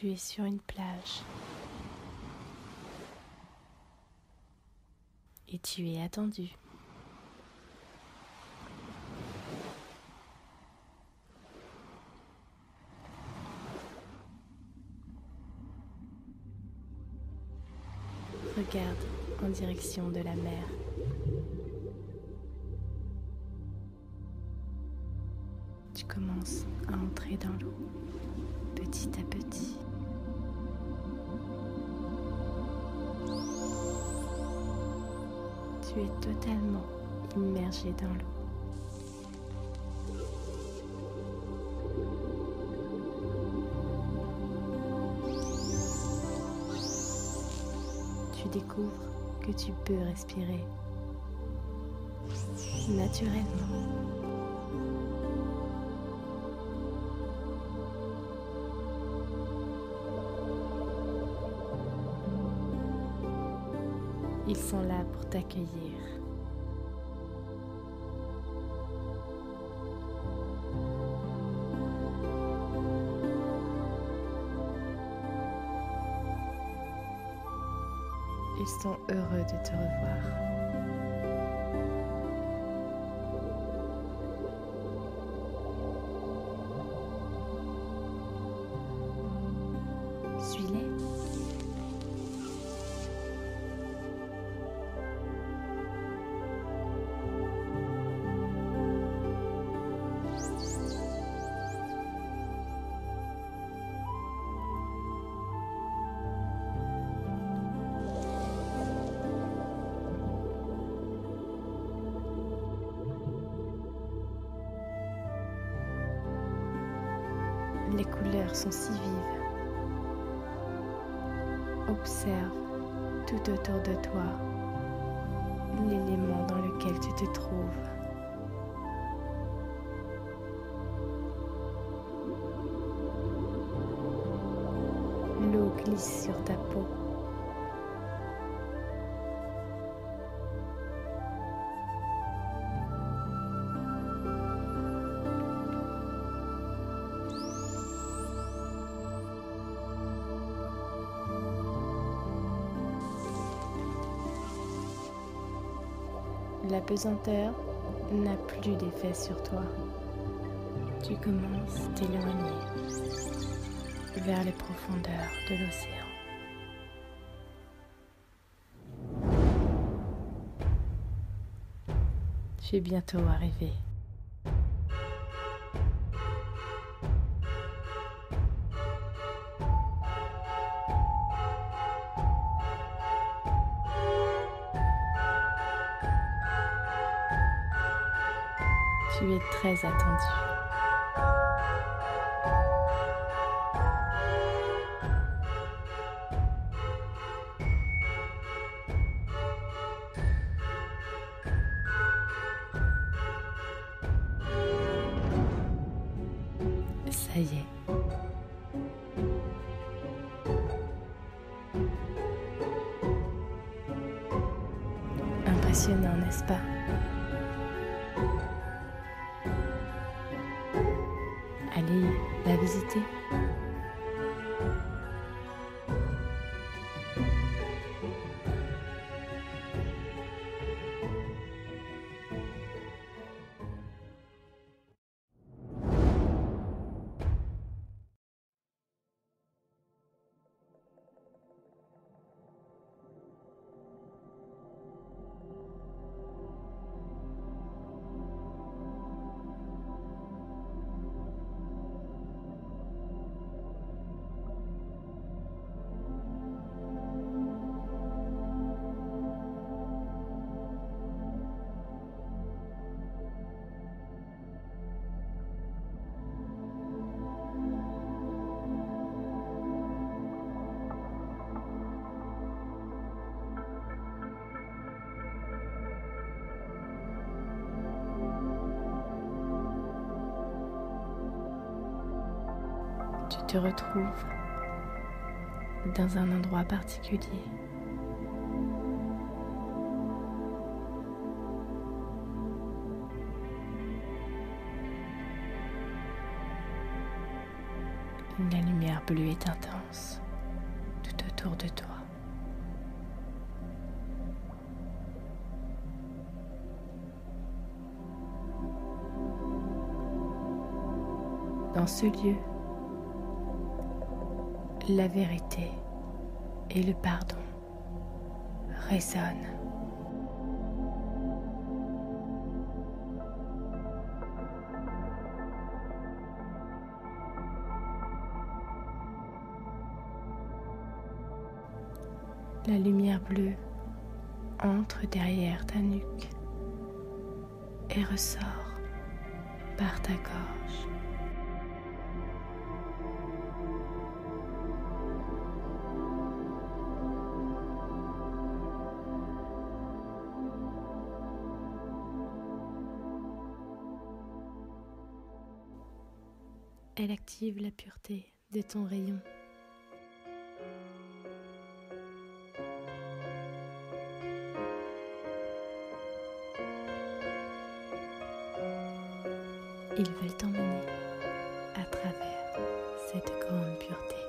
tu es sur une plage et tu es attendu. Regarde en direction de la mer. Tu commences à entrer dans l'eau petit à petit. Tu es totalement immergé dans l'eau. Tu découvres que tu peux respirer naturellement. Sont là pour t'accueillir. Ils sont heureux de te revoir. Les couleurs sont si vives. Observe tout autour de toi l'élément dans lequel tu te trouves. L'eau glisse sur ta peau. La pesanteur n'a plus d'effet sur toi. Tu commences t'éloigner vers les profondeurs de l'océan. Tu es bientôt arrivé. Tu es très attendu. Ça y est. Impressionnant, n'est-ce pas? La Tu te retrouves dans un endroit particulier. La lumière bleue est intense tout autour de toi. Dans ce lieu, la vérité et le pardon résonnent. La lumière bleue entre derrière ta nuque et ressort par ta gorge. Elle active la pureté de ton rayon. Ils veulent t'emmener à travers cette grande pureté.